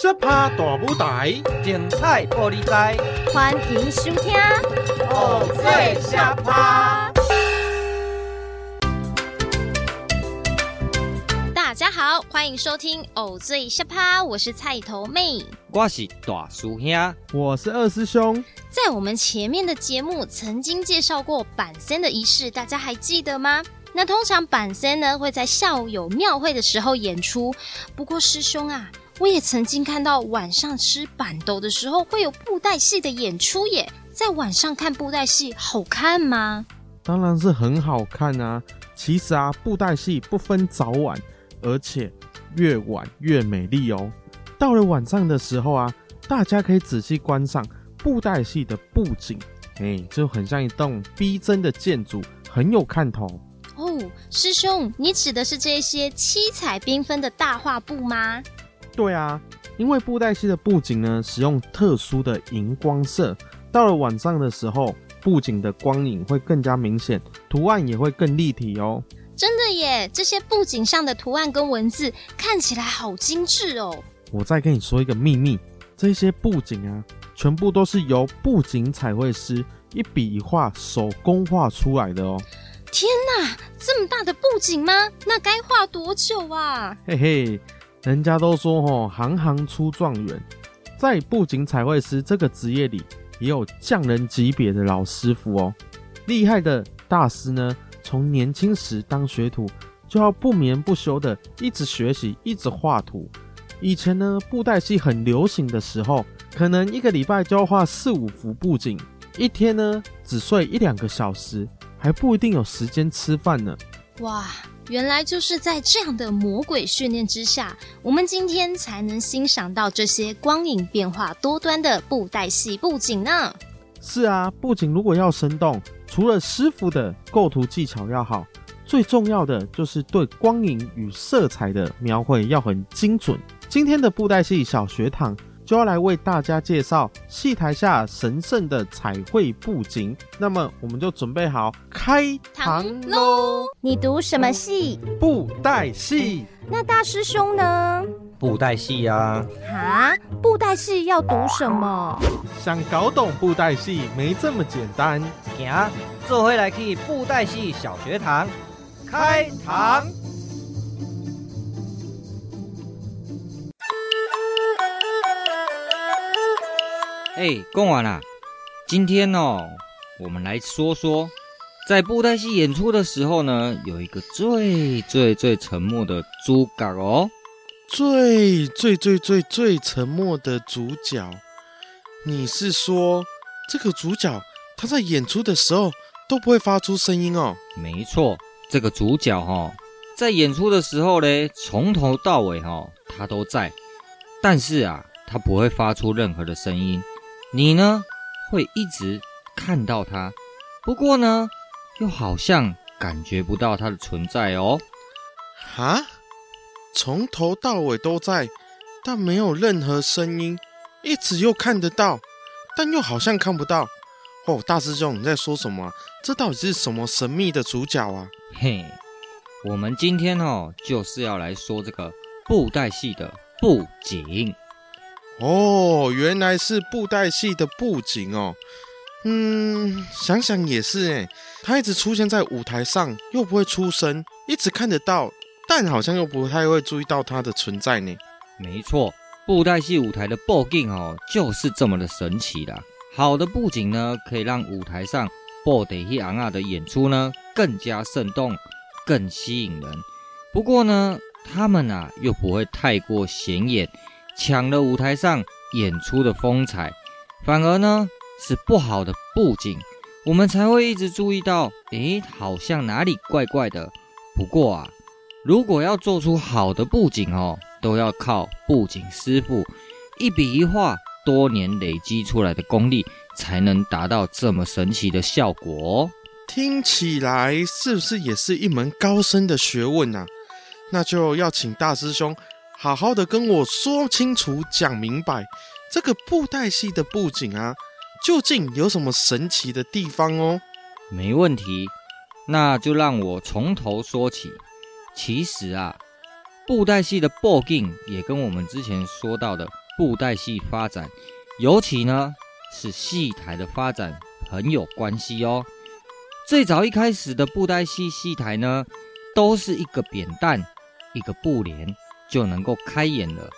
小趴大舞台，精彩玻璃台，欢迎收听偶最小趴。大家好，欢迎收听偶醉小趴，我是菜头妹，我是大叔兄，我是二师兄。在我们前面的节目曾经介绍过板仙的仪式，大家还记得吗？那通常板仙呢会在下午有庙会的时候演出。不过师兄啊，我也曾经看到晚上吃板豆的时候会有布袋戏的演出耶。在晚上看布袋戏好看吗？当然是很好看啊！其实啊，布袋戏不分早晚，而且越晚越美丽哦。到了晚上的时候啊，大家可以仔细观赏布袋戏的布景，哎，就很像一栋逼真的建筑，很有看头。哦，师兄，你指的是这些七彩缤纷的大画布吗？对啊，因为布袋戏的布景呢，使用特殊的荧光色，到了晚上的时候，布景的光影会更加明显，图案也会更立体哦。真的耶，这些布景上的图案跟文字看起来好精致哦。我再跟你说一个秘密，这些布景啊，全部都是由布景彩绘师一笔一画手工画出来的哦。天哪，这么大的布景吗？那该画多久啊？嘿嘿，人家都说哦，行行出状元，在布景彩绘师这个职业里，也有匠人级别的老师傅哦。厉害的大师呢，从年轻时当学徒，就要不眠不休的一直学习，一直画图。以前呢，布袋戏很流行的时候，可能一个礼拜就要画四五幅布景，一天呢只睡一两个小时。还不一定有时间吃饭呢。哇，原来就是在这样的魔鬼训练之下，我们今天才能欣赏到这些光影变化多端的布袋戏布景呢。是啊，布景如果要生动，除了师傅的构图技巧要好，最重要的就是对光影与色彩的描绘要很精准。今天的布袋戏小学堂，就要来为大家介绍戏台下神圣的彩绘布景，那么我们就准备好开堂喽！你读什么戏？布袋戏。那大师兄呢？布袋戏呀。啊，布袋戏要读什么？想搞懂布袋戏没这么简单。行，这回来去布袋戏小学堂开堂。哎，讲完了。今天哦，我们来说说，在布袋戏演出的时候呢，有一个最最最沉默的主角哦。最最最最最沉默的主角，你是说这个主角他在演出的时候都不会发出声音哦？没错，这个主角哈、哦，在演出的时候呢，从头到尾哈、哦，他都在，但是啊，他不会发出任何的声音。你呢，会一直看到它，不过呢，又好像感觉不到它的存在哦。哈？从头到尾都在，但没有任何声音，一直又看得到，但又好像看不到。哦，大师兄，你在说什么啊？这到底是什么神秘的主角啊？嘿，我们今天哦，就是要来说这个布袋戏的布景。哦，原来是布袋戏的布景哦。嗯，想想也是哎，他一直出现在舞台上，又不会出声，一直看得到，但好像又不太会注意到他的存在呢。没错，布袋戏舞台的布景哦，就是这么的神奇啦。好的布景呢，可以让舞台上布袋戏昂啊的演出呢更加生动，更吸引人。不过呢，他们啊又不会太过显眼。抢了舞台上演出的风采，反而呢是不好的布景，我们才会一直注意到，诶，好像哪里怪怪的。不过啊，如果要做出好的布景哦，都要靠布景师傅一笔一画，多年累积出来的功力，才能达到这么神奇的效果。听起来是不是也是一门高深的学问啊？那就要请大师兄。好好的跟我说清楚、讲明白，这个布袋戏的布景啊，究竟有什么神奇的地方哦？没问题，那就让我从头说起。其实啊，布袋戏的布景也跟我们之前说到的布袋戏发展，尤其呢是戏台的发展很有关系哦。最早一开始的布袋戏戏台呢，都是一个扁担、一个布帘就能够开演了。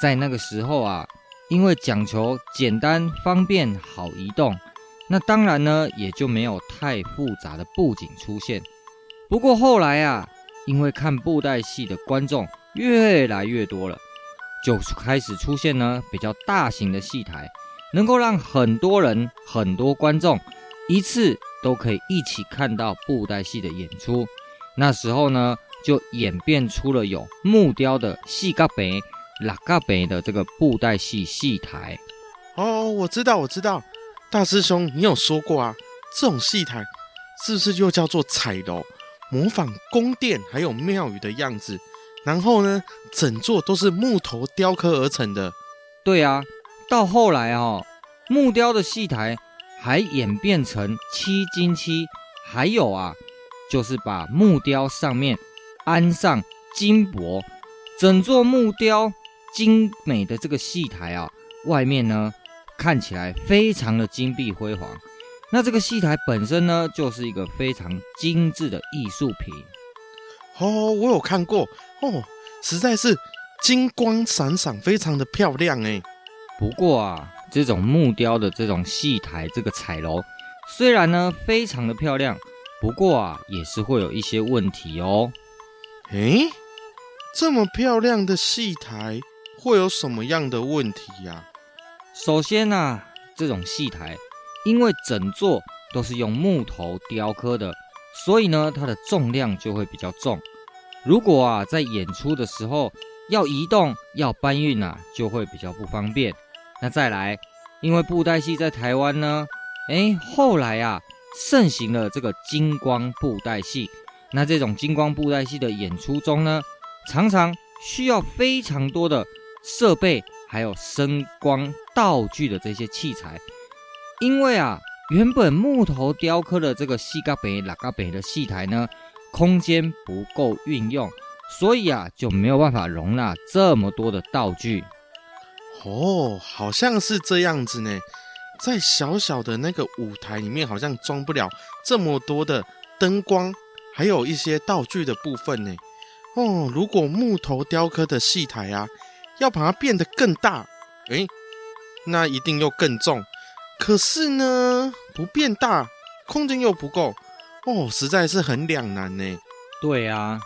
在那个时候啊，因为讲求简单、方便、好移动，那当然呢也就没有太复杂的布景出现。不过后来啊，因为看布袋戏的观众越来越多了，就开始出现呢比较大型的戏台，能够让很多人、很多观众一次都可以一起看到布袋戏的演出。那时候呢，就演变出了有木雕的西嘎北拉嘎北的这个布袋戏戏台。哦，我知道，我知道，大师兄，你有说过啊，这种戏台是不是又叫做彩楼？模仿宫殿还有庙宇的样子，然后呢，整座都是木头雕刻而成的。对啊，到后来哦，木雕的戏台还演变成七金漆，还有啊，就是把木雕上面安上金箔，整座木雕精美的这个戏台啊，外面呢看起来非常的金碧辉煌。那这个戏台本身呢，就是一个非常精致的艺术品。哦，我有看过哦，实在是金光闪闪，非常的漂亮哎。不过啊，这种木雕的这种戏台，这个彩楼，虽然呢非常的漂亮，不过啊也是会有一些问题哦。诶，这么漂亮的戏台会有什么样的问题呀？首先啊，这种戏台。因为整座都是用木头雕刻的，所以呢，它的重量就会比较重。如果啊，在演出的时候要移动、要搬运啊，就会比较不方便。那再来，因为布袋戏在台湾呢，哎，后来啊，盛行了这个金光布袋戏。那这种金光布袋戏的演出中呢，常常需要非常多的设备，还有声光道具的这些器材。因为啊，原本木头雕刻的这个四角坪、六角坪的戏台呢，空间不够运用，所以啊，就没有办法容纳这么多的道具。哦，好像是这样子呢，在小小的那个舞台里面，好像装不了这么多的灯光，还有一些道具的部分呢。哦，如果木头雕刻的戏台啊，要把它变得更大，诶，那一定又更重。可是呢，不变大，空间又不够，哦，实在是很两难呢。对啊，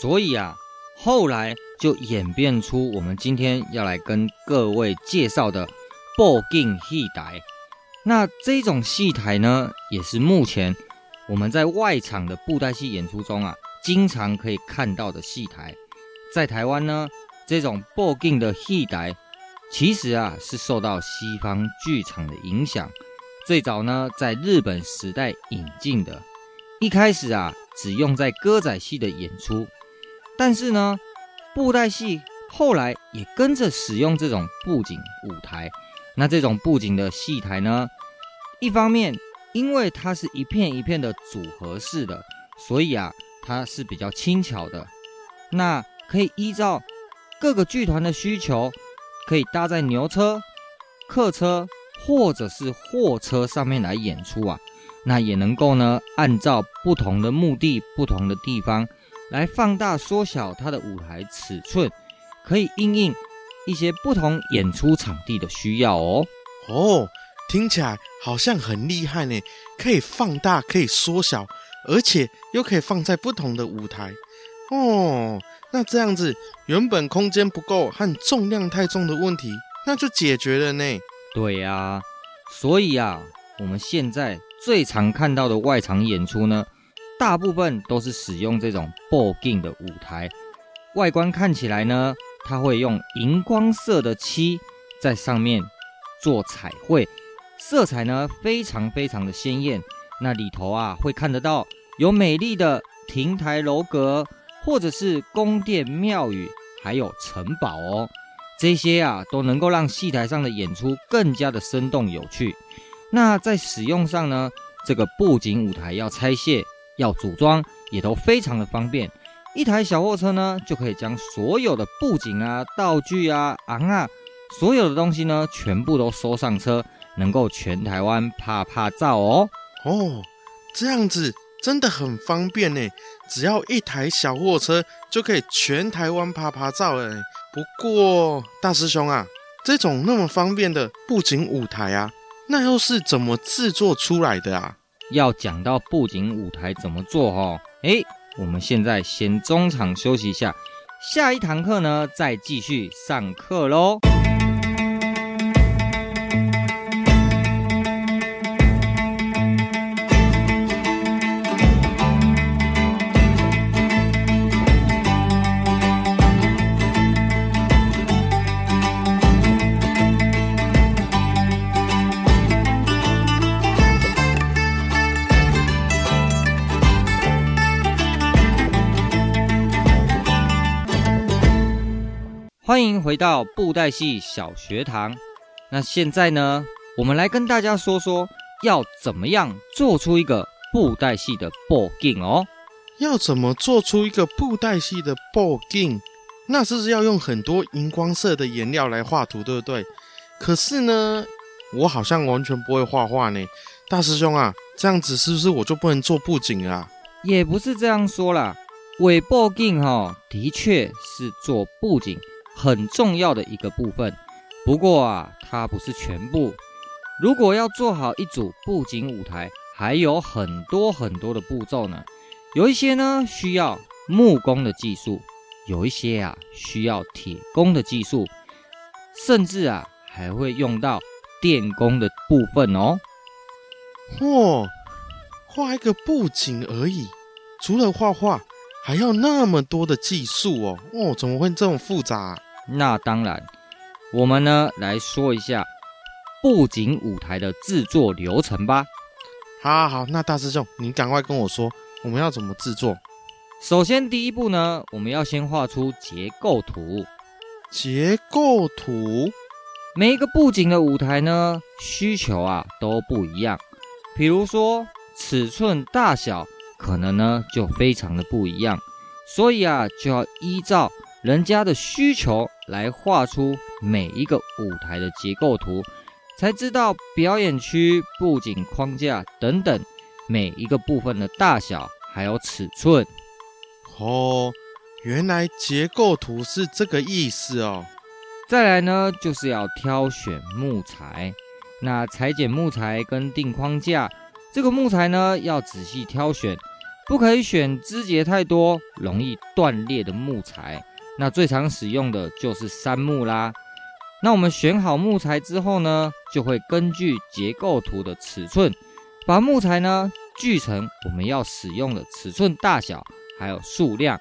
所以啊，后来就演变出我们今天要来跟各位介绍的布景戏台。那这种戏台呢，也是目前我们在外场的布袋戏演出中啊，经常可以看到的戏台。在台湾呢，这种布景的戏台。其实啊，是受到西方剧场的影响，最早呢，在日本时代引进的。一开始啊，只用在歌仔戏的演出，但是呢，布袋戏后来也跟着使用这种布景舞台。那这种布景的戏台呢，一方面因为它是一片一片的组合式的，所以啊，它是比较轻巧的。那可以依照各个剧团的需求。可以搭在牛车、客车或者是货车上面来演出啊，那也能够呢，按照不同的目的、不同的地方来放大、缩小它的舞台尺寸，可以因应一些不同演出场地的需要哦。哦，听起来好像很厉害呢，可以放大、可以缩小，而且又可以放在不同的舞台哦。那这样子，原本空间不够和重量太重的问题，那就解决了呢。对呀，所以啊，我们现在最常看到的外场演出呢，大部分都是使用这种布景的舞台，外观看起来呢，它会用荧光色的漆在上面做彩绘，色彩呢非常非常的鲜艳。那里头啊，会看得到有美丽的亭台楼阁。或者是宫殿庙宇，还有城堡哦，这些啊都能够让戏台上的演出更加的生动有趣。那在使用上呢，这个布景舞台要拆卸、要组装，也都非常的方便。一台小货车呢，就可以将所有的布景啊、道具啊、昂啊，所有的东西呢，全部都收上车，能够全台湾趴趴走哦。哦，这样子真的很方便呢，只要一台小货车就可以全台湾趴趴走哎。不过大师兄啊，这种那么方便的布景舞台啊，那又是怎么制作出来的啊？要讲到布景舞台怎么做哦，诶，我们现在先中场休息一下，下一堂课呢再继续上课喽。回到布袋戏小学堂。那现在呢，我们来跟大家说说，要怎么样做出一个布袋戏的布景哦。要怎么做出一个布袋戏的布景？那是不是要用很多荧光色的颜料来画图，对不对？可是呢，我好像完全不会画画呢。大师兄啊，这样子是不是我就不能做布景啊？也不是这样说啦，伪布景哈，的确是做布景。很重要的一个部分，不过啊，它不是全部。如果要做好一组布景舞台，还有很多很多的步骤呢。有一些呢需要木工的技术，有一些啊需要铁工的技术，甚至啊还会用到电工的部分哦。嚯，画一个布景而已，除了画画，还要那么多的技术哦。哦，怎么会这么复杂？那当然，我们呢来说一下布景舞台的制作流程吧。好，好，好，那大师兄，你赶快跟我说，我们要怎么制作？首先，第一步呢，我们要先画出结构图。结构图，每一个布景的舞台呢，需求啊都不一样。比如说，尺寸大小可能呢就非常的不一样，所以啊，就要依照人家的需求。来画出每一个舞台的结构图，才知道表演区、布景框架等等每一个部分的大小还有尺寸。哦，原来结构图是这个意思哦。再来呢，就是要挑选木材。那裁剪木材跟定框架，这个木材呢要仔细挑选，不可以选枝节太多、容易断裂的木材。那最常使用的就是杉木啦。那我们选好木材之后呢，就会根据结构图的尺寸，把木材呢锯成我们要使用的尺寸大小，还有数量。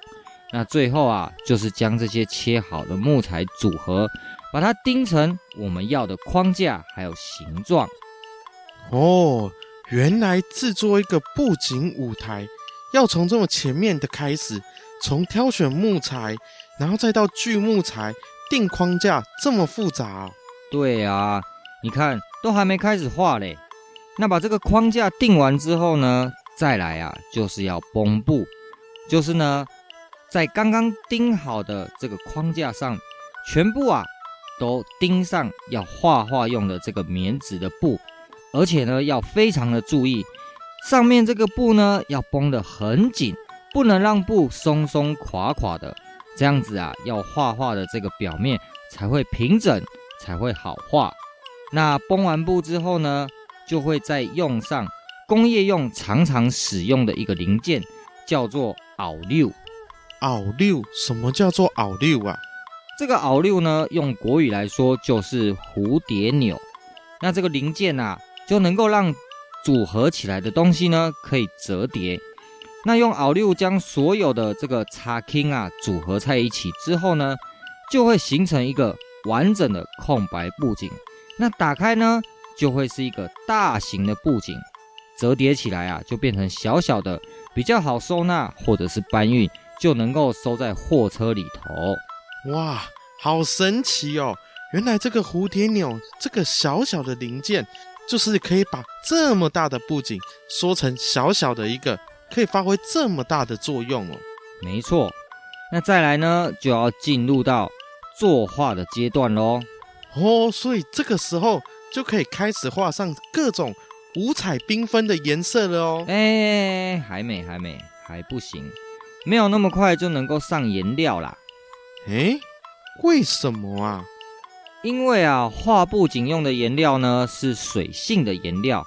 那最后啊，就是将这些切好的木材组合，把它钉成我们要的框架还有形状。哦，原来制作一个布景舞台，要从这么前面的开始，从挑选木材。然后再到锯木材、钉框架，这么复杂？对啊，你看都还没开始画嘞。那把这个框架钉完之后呢，再来啊，就是要绷布，就是呢，在刚刚钉好的这个框架上，全部啊都钉上要画画用的这个棉纸的布，而且呢要非常的注意，上面这个布呢要绷得很紧，不能让布松松垮垮的。这样子啊，要画画的这个表面才会平整，才会好画。那绷完布之后呢，就会再用上工业用常常使用的一个零件，叫做拗六。拗六？什么叫做拗六啊？这个拗六呢，用国语来说就是蝴蝶钮。那这个零件啊，就能够让组合起来的东西呢，可以折叠。那用袄钮将所有的这个插钉啊组合在一起之后呢，就会形成一个完整的空白布景。那打开呢，就会是一个大型的布景，折叠起来啊，就变成小小的，比较好收纳或者是搬运，就能够收在货车里头。哇，好神奇哦！原来这个蝴蝶钮这个小小的零件，就是可以把这么大的布景缩成小小的一个。可以发挥这么大的作用哦！没错，那再来呢，就要进入到作画的阶段喽。哦，所以这个时候就可以开始画上各种五彩缤纷的颜色了哦。哎，还没，还没，还不行，没有那么快就能够上颜料啦。哎，为什么啊？因为啊，画布仅用的颜料呢是水性的颜料，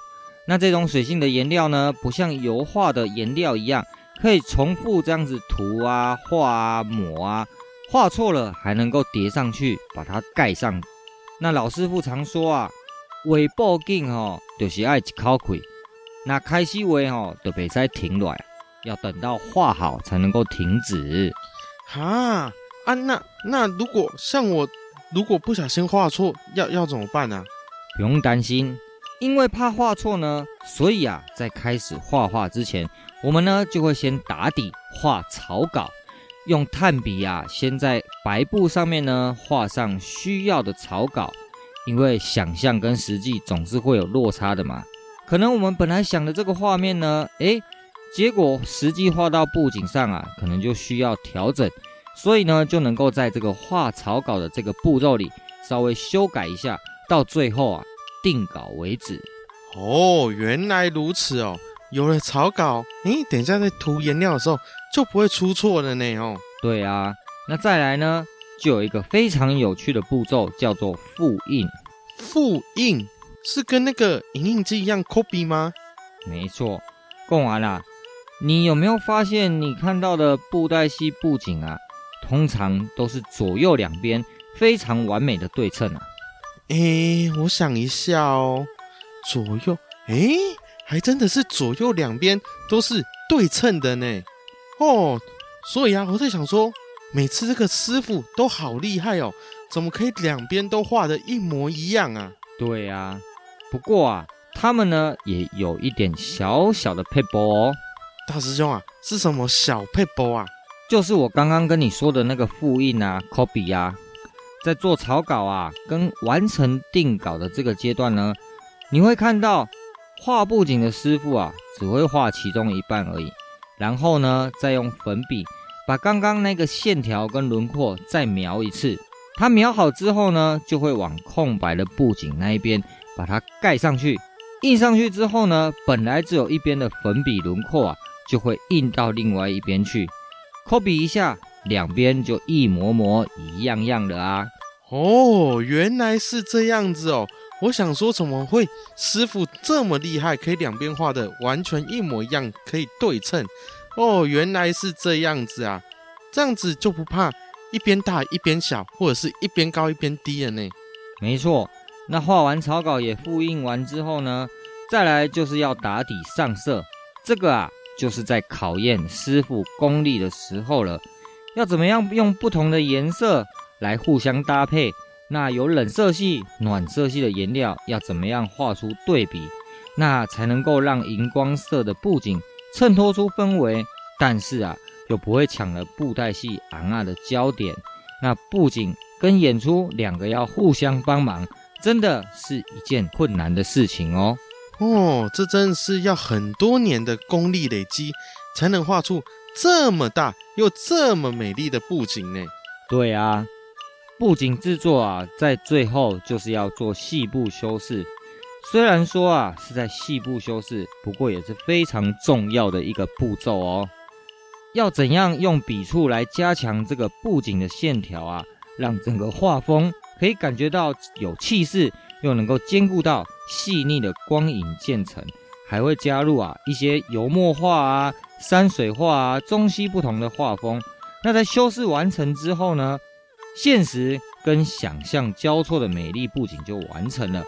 那这种水性的颜料呢，不像油画的颜料一样，可以重复这样子涂啊、画啊、抹啊，画错了还能够叠上去，把它盖上。那老师傅常说啊，画布景吼，就是爱一口气，那开始画吼，就别再停落来，要等到画好才能够停止。哈啊，那那如果像我，如果不小心画错，要要怎么办呢、不用担心，因为怕画错呢，所以啊，在开始画画之前，我们呢就会先打底画草稿。用炭笔啊，先在白布上面呢画上需要的草稿，因为想象跟实际总是会有落差的嘛。可能我们本来想的这个画面呢，诶，结果实际画到布景上啊，可能就需要调整，所以呢，就能够在这个画草稿的这个步骤里稍微修改一下，到最后啊定稿为止。哦，原来如此哦。有了草稿，诶，等一下在涂颜料的时候就不会出错了呢哦。对啊，那再来呢，就有一个非常有趣的步骤，叫做复印。复印是跟那个影印机一样 copy 吗？没错，讲完了。你有没有发现，你看到的布袋戏布景啊，通常都是左右两边非常完美的对称啊？诶，我想一下哦，左右，诶。还真的是左右两边都是对称的呢，哦，所以啊，我在想说，每次这个师傅都好厉害哦，怎么可以两边都画的一模一样啊？对啊，不过啊，他们呢也有一点小小的配波哦。大师兄啊，是什么小配波啊？就是我刚刚跟你说的那个复印啊，copy 啊，在做草稿啊跟完成定稿的这个阶段呢，你会看到。画布景的师傅啊，只会画其中一半而已，然后呢，再用粉笔把刚刚那个线条跟轮廓再描一次。他描好之后呢，就会往空白的布景那一边把它盖上去。印上去之后呢，本来只有一边的粉笔轮廓啊，就会印到另外一边去。copy 一下，两边就一模模一样样的啊。哦，原来是这样子哦。我想说，怎么会师傅这么厉害，可以两边画的完全一模一样，可以对称？哦，原来是这样子啊！这样子就不怕一边大一边小，或者是一边高一边低了呢？没错，那画完草稿也复印完之后呢，再来就是要打底上色。这个啊，就是在考验师傅功力的时候了。要怎么样用不同的颜色来互相搭配？那有冷色系、暖色系的颜料，要怎么样画出对比，那才能够让荧光色的布景衬托出氛围，但是啊，又不会抢了布袋戏昂啊的焦点。那布景跟演出两个要互相帮忙，真的是一件困难的事情哦。哦，这真是要很多年的功力累积，才能画出这么大又这么美丽的布景呢。对啊。布景制作啊，在最后就是要做细部修饰。虽然说啊是在细部修饰，不过也是非常重要的一个步骤哦。要怎样用笔触来加强这个布景的线条啊，让整个画风可以感觉到有气势，又能够兼顾到细腻的光影渐层，还会加入啊一些油墨画啊、山水画啊，中西不同的画风。那在修饰完成之后呢，现实跟想象交错的美丽布景就完成了，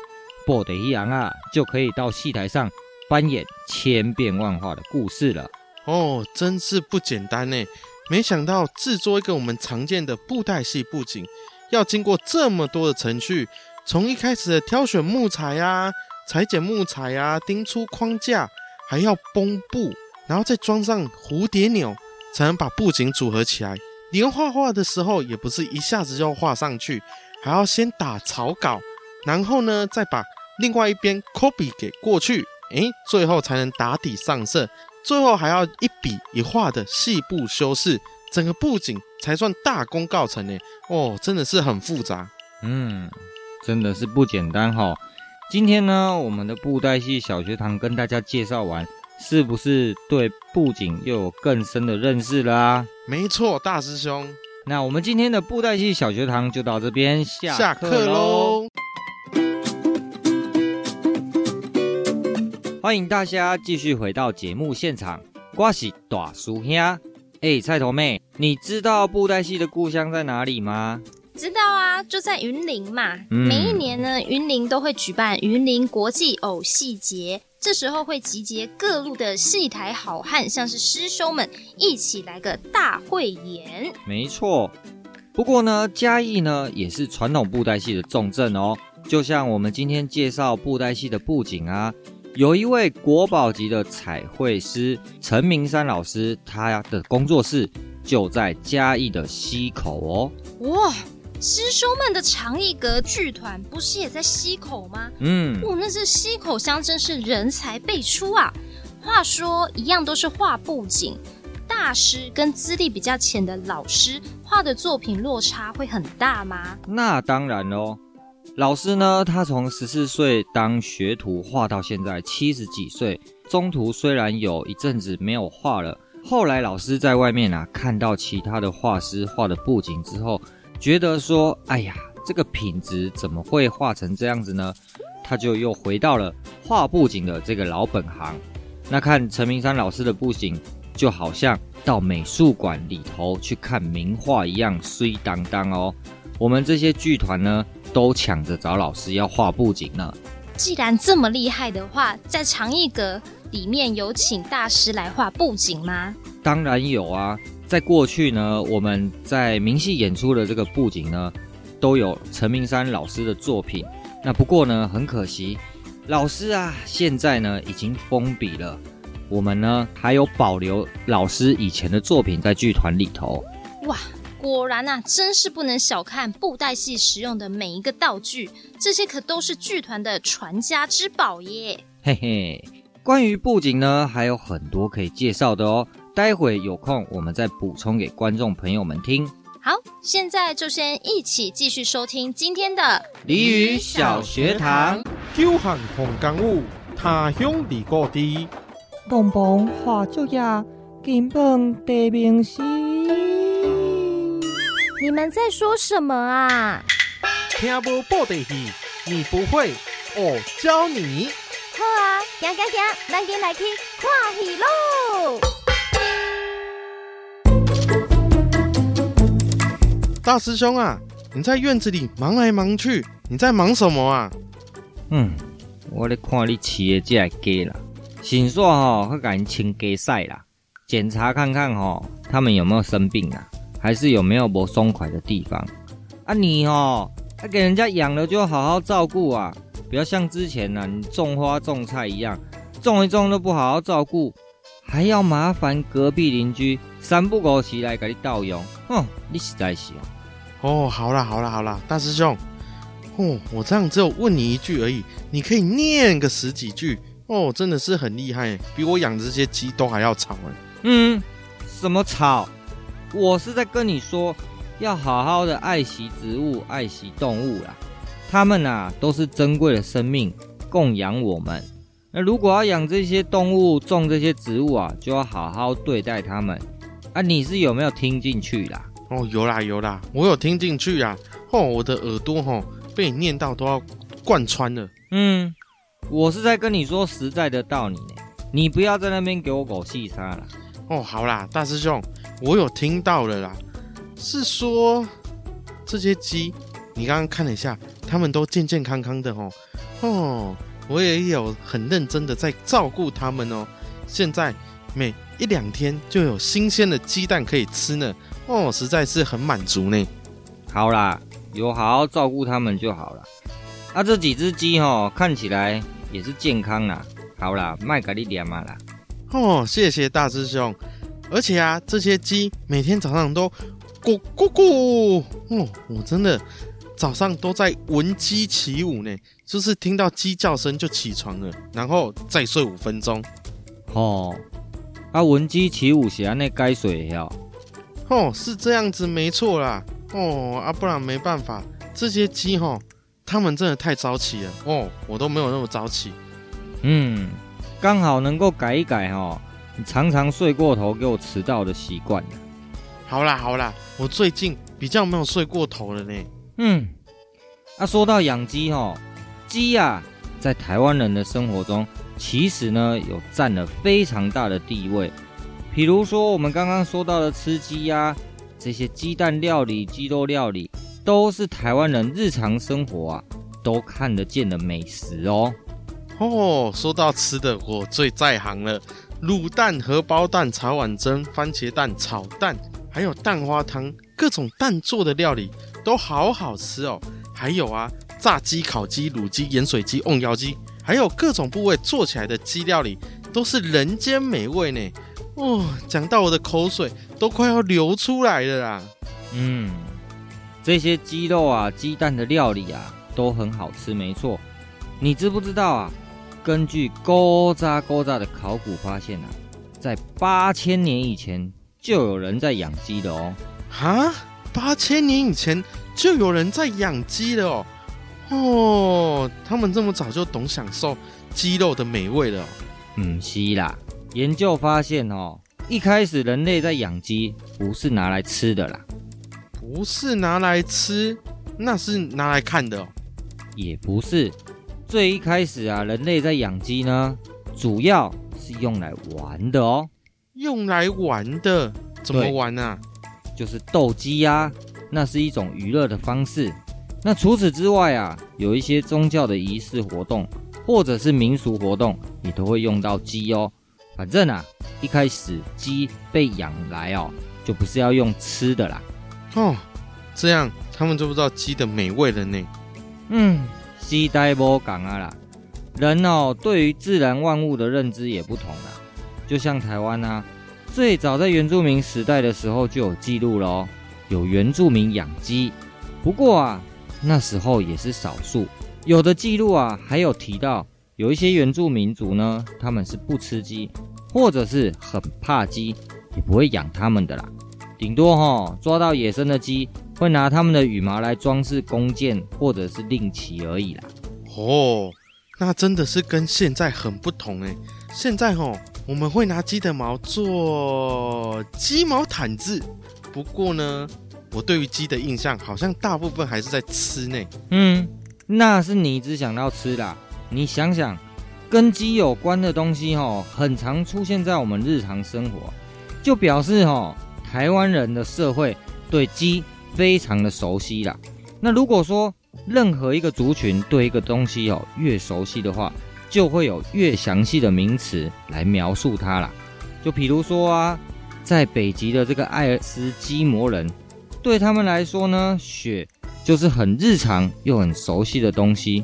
布袋戏啊就可以到戏台上扮演千变万化的故事了。哦，真是不简单呢！没想到制作一个我们常见的布袋戏布景，要经过这么多的程序，从一开始的挑选木材啊、裁剪木材啊、钉出框架，还要绷布，然后再装上蝴蝶钮，才能把布景组合起来。连画画的时候也不是一下子就画上去，还要先打草稿，然后呢再把另外一边 copy 给过去，诶，最后才能打底上色，最后还要一笔一画的细部修饰，整个布景才算大功告成呢。哦，真的是很复杂。嗯，真的是不简单哈。今天呢，我们的布袋戏小学堂跟大家介绍完，是不是对布景又有更深的认识了啊？没错，大师兄。那我们今天的布袋戏小学堂就到这边下下课喽。欢迎大家继续回到节目现场，我是大叔兄。哎，菜头妹，你知道布袋戏的故乡在哪里吗？知道啊，就在云林嘛。嗯、每一年呢，云林都会举办云林国际偶戏节，这时候会集结各路的戏台好汉，像是师兄们一起来个大汇演。没错，不过呢，嘉义呢也是传统布袋戏的重镇哦。就像我们今天介绍布袋戏的布景啊，有一位国宝级的彩绘师陈明山老师，他的工作室就在嘉义的溪口哦。哇！师兄们的长艺阁剧团不是也在溪口吗？嗯，哦，那这溪口乡真是人才辈出啊！话说，一样都是画布景，大师跟资历比较浅的老师画的作品落差会很大吗？那当然喽。老师呢，他从十四岁当学徒画到现在七十几岁，中途虽然有一阵子没有画了，后来老师在外面啊看到其他的画师画的布景之后。觉得说，哎呀，这个品质怎么会画成这样子呢？他就又回到了画布景的这个老本行。那看陈明山老师的布景，就好像到美术馆里头去看名画一样，水当当哦。我们这些剧团呢，都抢着找老师要画布景呢。既然这么厉害的话，在长艺阁里面有请大师来画布景吗？当然有啊。在过去呢，我们在明戏演出的这个布景呢，都有陈明山老师的作品。那不过呢，很可惜，老师啊，现在呢已经封笔了。我们呢还有保留老师以前的作品在剧团里头。哇，果然啊，真是不能小看布袋戏使用的每一个道具，这些可都是剧团的传家之宝耶。嘿嘿，关于布景呢，还有很多可以介绍的哦。待会有空，我们再补充给观众朋友们听。好，现在就先一起继续收听今天的《俚语小学堂》。久旱逢甘雨，他乡遇故知。东风化作叶，金榜题名时。你们在说什么啊？听无布袋戏，你不会，我教你。好啊，行行行，咱今来去看戏喽。大师兄啊，你在院子里忙来忙去，你在忙什么啊？嗯，我在看你饲的这个鸡啦，先说哈，会赶紧清鸡晒啦，检查看看哈，他们有没有生病啊，还是有没有不松快的地方？啊你哦，他给人家养了就好好照顾啊，不要像之前呢、啊，你种花种菜一样，种一种都不好好照顾。还要麻烦隔壁邻居三不五时来给你倒用，哼，你实在是哦。哦，好啦好啦好啦，大师兄，哦，我这样只有问你一句而已，你可以念个十几句，哦，真的是很厉害，比我养的这些鸡都还要吵哎。嗯，什么吵？我是在跟你说，要好好的爱惜植物，爱惜动物啦，它们啊都是珍贵的生命，供养我们。那如果要养这些动物、种这些植物啊，就要好好对待它们啊！你是有没有听进去啦？哦，有啦有啦，我有听进去啊！哦，我的耳朵吼、哦、被你念到都要贯穿了。嗯，我是在跟你说实在的道理呢，你不要在那边给我狗气杀了。哦，好啦，大师兄，我有听到了啦，是说这些鸡，你刚刚看了一下，它们都健健康康的哦。哦。我也有很认真的在照顾它们哦，现在每一两天就有新鲜的鸡蛋可以吃呢，哦，实在是很满足呢。好啦，有好好照顾它们就好了。啊，这几只鸡哦，看起来也是健康啦。好啦，卖给你点嘛啦。哦，谢谢大师兄。而且啊，这些鸡每天早上都咕咕咕，哦，我真的。早上都在闻鸡起舞呢，就是听到鸡叫声就起床了，然后再睡五分钟。哦，啊，闻鸡起舞是按呢该睡的哦。哦，是这样子没错啦。哦，啊，不然没办法，这些鸡吼他们真的太早起了哦，我都没有那么早起。嗯，刚好能够改一改哦，你常常睡过头给我迟到的习惯。好啦好啦，我最近比较没有睡过头了呢。嗯，啊，说到养鸡哦，鸡呀，在台湾人的生活中，其实呢有占了非常大的地位。比如说我们刚刚说到的吃鸡呀，这些鸡蛋料理、鸡肉料理，都是台湾人日常生活啊都看得见的美食哦。哦，说到吃的，我最在行了。卤蛋、荷包蛋、茶碗蒸、番茄蛋、炒蛋，还有蛋花汤，各种蛋做的料理都好好吃哦。还有啊，炸鸡、烤鸡、卤鸡、盐水鸡、瓮窑鸡，还有各种部位做起来的鸡料理，都是人间美味呢。哦，讲到我的口水都快要流出来了啦。嗯，这些鸡肉啊、鸡蛋的料理啊，都很好吃，没错。你知不知道啊？根据勾扎勾扎的考古发现啊，在八千年以前就有人在养鸡的哦。哈，八千年以前就有人在养鸡了哦。哦，他们这么早就懂享受鸡肉的美味了哦。嗯，是啦。研究发现哦，一开始人类在养鸡不是拿来吃的啦，不是拿来吃，那是拿来看的哦。也不是。最一开始啊，人类在养鸡呢，主要是用来玩的哦。用来玩的？怎么玩啊？就是斗鸡呀，那是一种娱乐的方式。那除此之外啊，有一些宗教的仪式活动，或者是民俗活动，你都会用到鸡哦。反正啊，一开始鸡被养来哦，就不是要用吃的啦。哦，这样他们就不知道鸡的美味了呢。嗯。鸡呆波港啊啦，人哦，对于自然万物的认知也不同啦。就像台湾啊，最早在原住民时代的时候就有记录了哦，有原住民养鸡。不过啊，那时候也是少数。有的记录啊，还有提到有一些原住民族呢，他们是不吃鸡，或者是很怕鸡，也不会养他们的啦。顶多哈、哦，抓到野生的鸡。会拿他们的羽毛来装饰弓箭或者是令旗而已啦。哦，那真的是跟现在很不同哎。现在吼，我们会拿鸡的毛做鸡毛毯子。不过呢，我对于鸡的印象好像大部分还是在吃呢。嗯，那是你只想到吃啦。你想想，跟鸡有关的东西吼，很常出现在我们日常生活，就表示吼，台湾人的社会对鸡。非常的熟悉啦。那如果说任何一个族群对一个东西哦越熟悉的话，就会有越详细的名词来描述它啦。就比如说啊，在北极的这个爱斯基摩人，对他们来说呢，雪就是很日常又很熟悉的东西。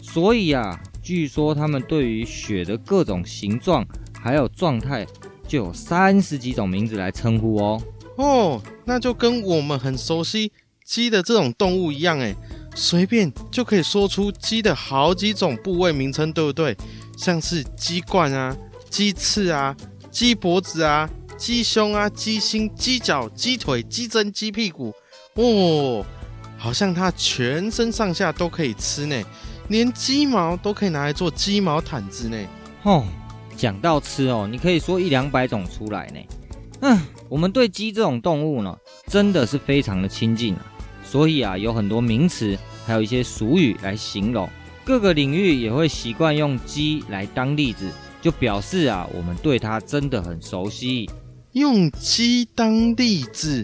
所以啊，据说他们对于雪的各种形状还有状态，就有三十几种名字来称呼哦。哦，那就跟我们很熟悉鸡的这种动物一样，诶，随便就可以说出鸡的好几种部位名称，对不对？像是鸡冠啊、鸡翅啊、鸡脖子啊、鸡胸啊、鸡心、鸡脚、鸡腿、鸡胗、鸡屁股，哦，好像它全身上下都可以吃呢，连鸡毛都可以拿来做鸡毛毯子呢。哦，讲到吃哦，你可以说一两百种出来呢。嗯。我们对鸡这种动物呢，真的是非常的亲近啊，所以啊，有很多名词，还有一些俗语来形容。各个领域也会习惯用鸡来当例子，就表示啊，我们对它真的很熟悉。用鸡当例子，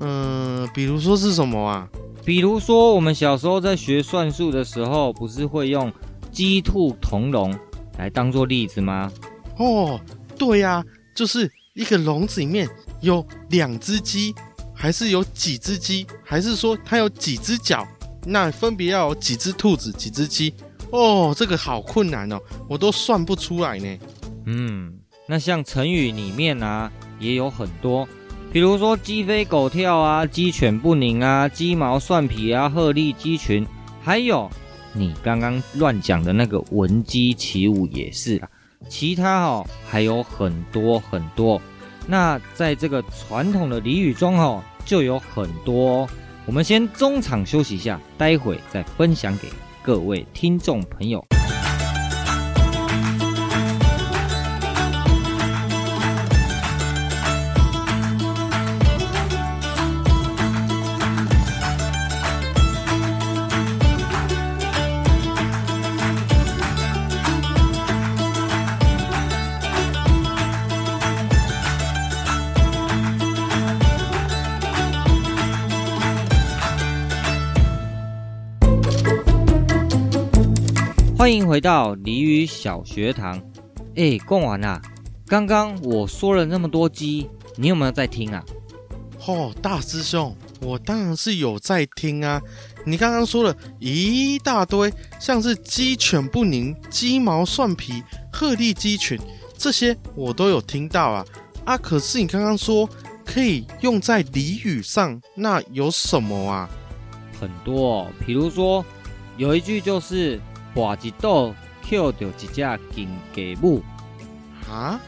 嗯，比如说是什么啊？比如说我们小时候在学算术的时候，不是会用鸡、兔、同笼来当做例子吗？哦，对呀，就是一个笼子里面。有两只鸡，还是有几只鸡，还是说它有几只脚？那分别要有几只兔子，几只鸡？哦，这个好困难哦，我都算不出来呢。嗯，那像成语里面啊，也有很多，比如说鸡飞狗跳啊，鸡犬不宁啊，鸡毛蒜皮啊，鹤立鸡群，还有你刚刚乱讲的那个闻鸡起舞也是啊。其他哦，还有很多很多。那在这个传统的俚语中哦，就有很多，我们先中场休息一下，待会再分享给各位听众朋友。欢迎回到鲤鱼小学堂。哎，贡完啊，刚刚我说了那么多鸡，你有没有在听啊？哦，大师兄，我当然是有在听啊。你刚刚说了一大堆，像是鸡犬不宁、鸡毛蒜皮、鹤立鸡群，这些我都有听到啊。啊，可是你刚刚说可以用在俚语上，那有什么啊？很多哦，比如说有一句就是。拔一豆，Q 到一只金鸡母啊！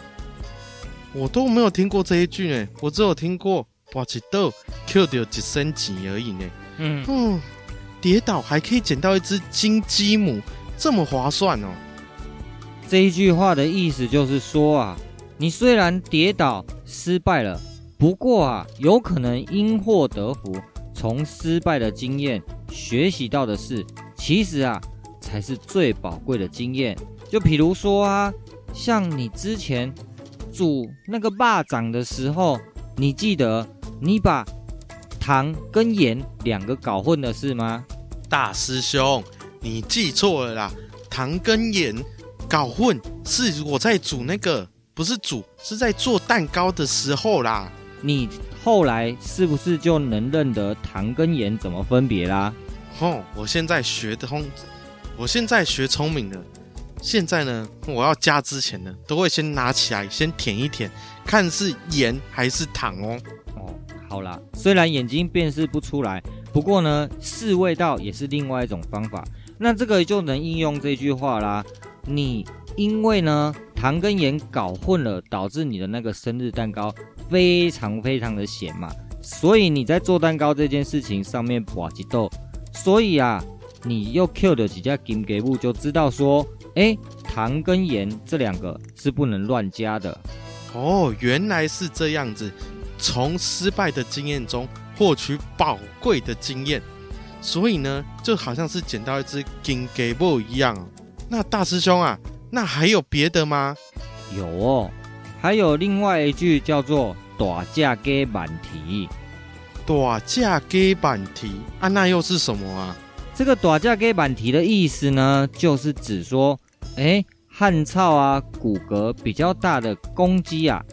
我都没有听过这一句呢，我只有听过拔一豆，Q 到一身钱而已呢。嗯嗯，跌倒还可以捡到一只金鸡母，这么划算哦！这一句话的意思就是说啊，你虽然跌倒失败了，不过啊，有可能因祸得福，从失败的经验学习到的是，其实啊。才是最宝贵的经验。就比如说啊，像你之前煮那个霸掌的时候，你记得你把糖跟盐两个搞混了是吗？大师兄，你记错了啦！糖跟盐搞混是我在煮那个，不是煮，是在做蛋糕的时候啦。你后来是不是就能认得糖跟盐怎么分别啦？哦，我现在学通。我现在学聪明了，现在呢，我要加之前呢，都会先拿起来先舔一舔，看是盐还是糖哦。哦，好啦，虽然眼睛辨识不出来，不过呢，试味道也是另外一种方法。那这个就能应用这句话啦。你因为呢，糖跟盐搞混了，导致你的那个生日蛋糕非常非常的咸嘛，所以你在做蛋糕这件事情上面挖几豆，所以啊。你又 Q 的几家金鸡母，就知道说，哎，糖跟盐这两个是不能乱加的。哦，原来是这样子。从失败的经验中获取宝贵的经验，所以呢，就好像是捡到一只金鸡母一样。那大师兄啊，那还有别的吗？有哦，还有另外一句叫做“大只鸡慢啼”。大只鸡慢啼啊，那又是什么啊？这个大只鸡慢啼的意思呢，就是指说，哎，汗草啊，骨骼比较大的公鸡啊，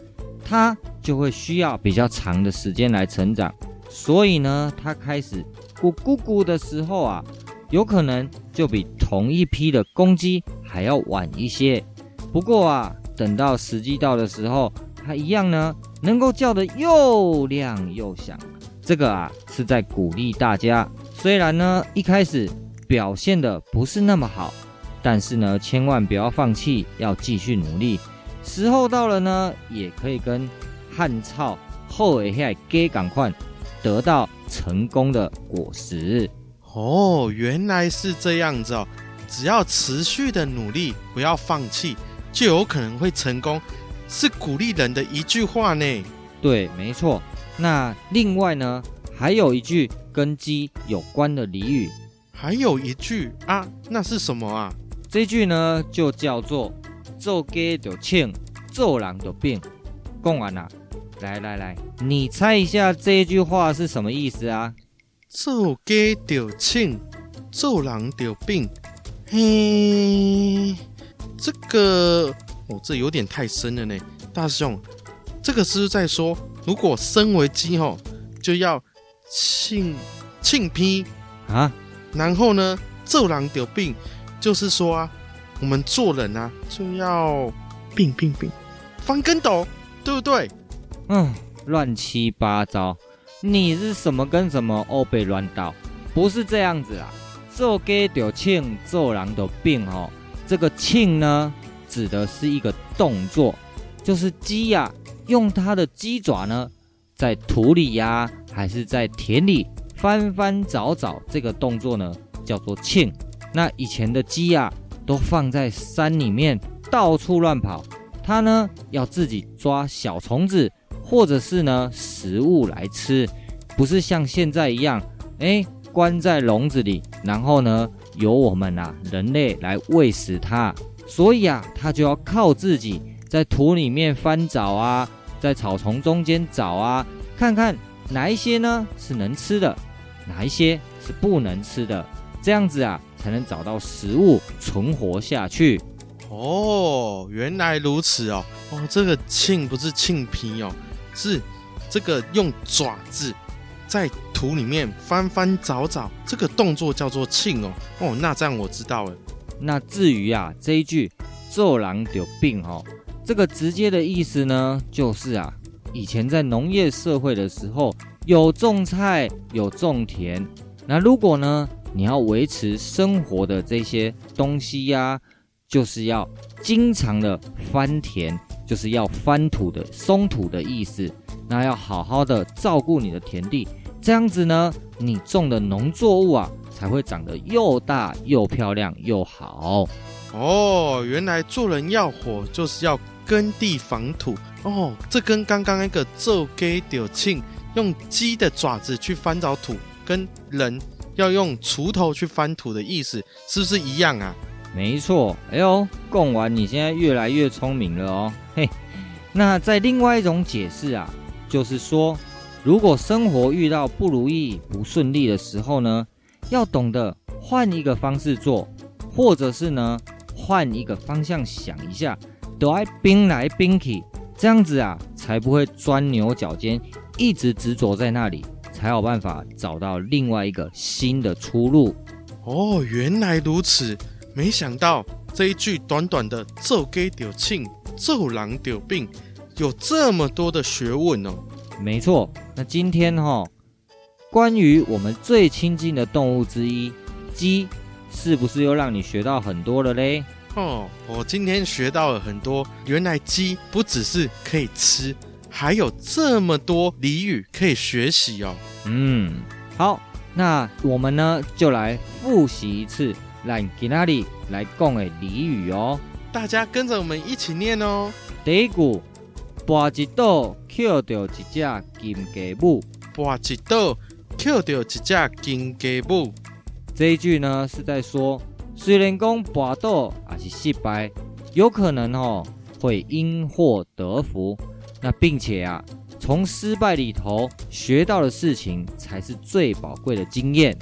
它就会需要比较长的时间来成长，所以呢，它开始咕咕咕的时候啊，有可能就比同一批的公鸡还要晚一些。不过啊，等到时机到的时候，它一样呢，能够叫得又亮又响。这个啊，是在鼓励大家。虽然呢，一开始表现的不是那么好，但是呢，千万不要放弃，要继续努力。时候到了呢，也可以跟汉草后一下给赶快得到成功的果实。哦，原来是这样子哦！只要持续的努力，不要放弃，就有可能会成功，是鼓励人的一句话呢。对，没错。那另外呢，还有一句。跟鸡有关的俚语，还有一句啊，那是什么啊？这句呢就叫做“做鸡就庆，做人就病”。讲完了，来来来，你猜一下这句话是什么意思啊？做鸡就庆，做人就病。嘿，这个哦，这有点太深了呢，大师兄，这个是是在说，如果身为鸡吼，就要。庆庆批啊，然后呢，做狼得病，就是说啊，我们做人啊就要病病病，翻跟斗，对不对？嗯，乱七八糟，你是什么跟什么欧北乱倒？不是这样子啊，做鸡得庆，做狼得病哦。这个庆呢，指的是一个动作，就是鸡呀、啊，用它的鸡爪呢，在土里呀、啊。还是在田里翻翻找找这个动作呢，叫做庆。那以前的鸡啊，都放在山里面到处乱跑，它呢要自己抓小虫子，或者是呢食物来吃，不是像现在一样，哎，关在笼子里，然后呢由我们啊人类来喂食它。所以啊，它就要靠自己在土里面翻找啊，在草丛中间找啊，看看哪一些呢是能吃的。哪一些是不能吃的？这样子啊，才能找到食物存活下去。哦，原来如此哦。哦，这个庆不是庆皮哦，是这个用爪子在土里面翻翻找找，这个动作叫做庆哦。哦，那这样我知道了。那至于啊这一句“做狼有病”哦，这个直接的意思呢，就是啊，以前在农业社会的时候。有种菜，有种田。那如果呢，你要维持生活的这些东西呀、就是要经常的翻田，就是要翻土的松土的意思。那要好好的照顾你的田地，这样子呢，你种的农作物啊，才会长得又大又漂亮又好。哦，原来做人要火，就是要耕地防土。哦，这跟刚刚那个做鸡就庆。用鸡的爪子去翻找土，跟人要用锄头去翻土的意思是不是一样啊？没错。哎呦，贡丸，你现在越来越聪明了哦。嘿，那在另外一种解释啊，就是说，如果生活遇到不如意、不顺利的时候呢，要懂得换一个方式做，或者是呢，换一个方向想一下，都爱兵来兵去，这样子啊，才不会钻牛角尖。一直执着在那里，才有办法找到另外一个新的出路。哦，原来如此！没想到这一句短短的“做鸡就庆，做人就变”有这么多的学问哦。没错，那今天哈、哦，关于我们最亲近的动物之一鸡，是不是又让你学到很多了嘞？哦，我今天学到了很多，原来鸡不只是可以吃。还有这么多俚语可以学习哦。嗯，好，那我们呢就来复习一次来给那里来讲的俚语哦。大家跟着我们一起念哦。第一句，跋一倒捡到一只金鸡母。跋一倒捡到一只金鸡母。这一句呢是在说，虽然讲跋倒还是失败，有可能哦会因祸得福。那并且啊，从失败里头学到的事情才是最宝贵的经验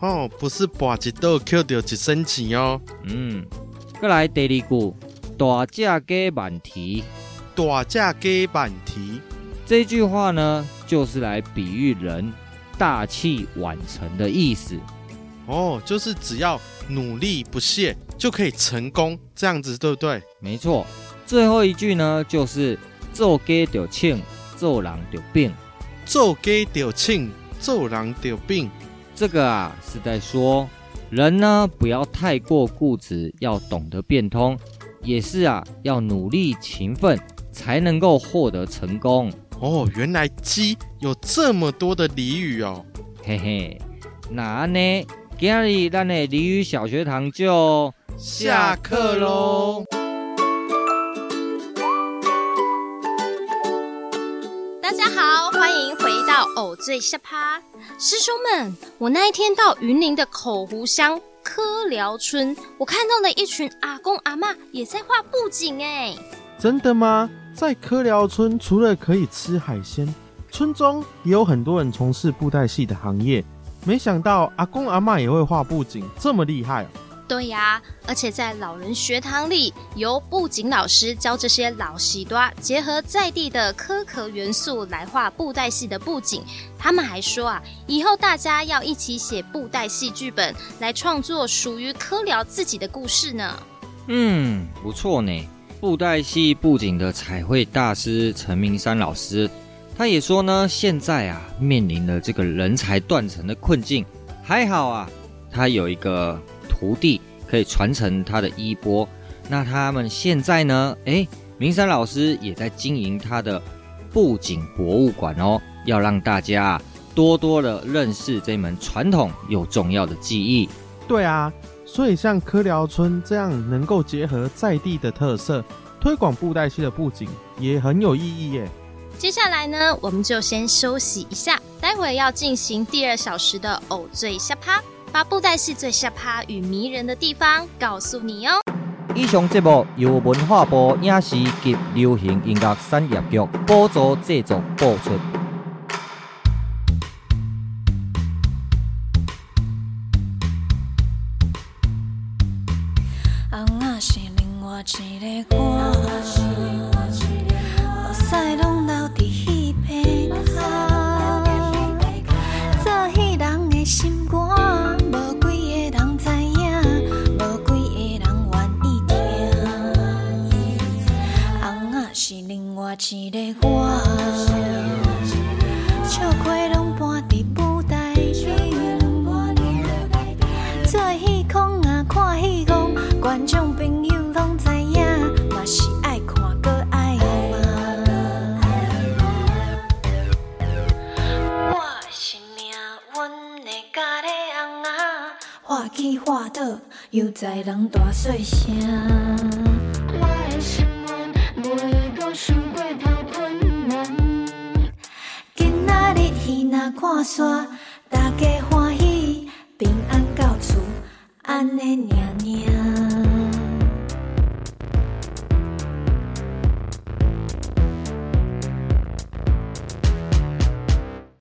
哦，不是把一倒捡到一身钱哦。嗯，再来第二句，大只鸡慢啼，大只鸡慢啼。这句话呢，就是来比喻人大器晚成的意思。哦，就是只要努力不懈就可以成功，这样子对不对？没错。最后一句呢，就是。做鸡就庆，做人就病。做鸡就庆，做人就病。这个啊，是在说人呢，不要太过固执，要懂得变通，也是啊，要努力勤奋，才能够获得成功。哦，原来鸡有这么多的俚语哦。嘿嘿，那呢，今日咱的俚语小学堂就下课喽。大家好，欢迎回到偶醉下趴，师兄们，我那一天到云林的口湖乡科寮村，我看到了一群阿公阿嬷也在画布景哎，真的吗？在科寮村，除了可以吃海鲜，村中也有很多人从事布袋戏的行业。没想到阿公阿妈也会画布景，这么厉害哦。对呀，而且在老人学堂里，由布景老师教这些老习大，结合在地的科壳元素来画布袋戏的布景。他们还说啊，以后大家要一起写布袋戏剧本，来创作属于科聊自己的故事呢。嗯，不错呢。布袋戏布景的彩绘大师陈明山老师，他也说呢，现在啊，面临了这个人才断层的困境，还好啊，他有一个。徒弟可以传承他的衣钵，那他们现在呢？诶，明山老师也在经营他的布景博物馆哦，要让大家多多的认识这门传统又重要的技艺。对啊，所以像柯寮村这样能够结合在地的特色，推广布袋戏的布景也很有意义耶。接下来呢，我们就先休息一下，待会要进行第二小时的偶醉下趴，把布袋戏最下趴与迷人的地方告诉你哦。以上节目由文化部影视及流行音乐产业局补助制作播出。人大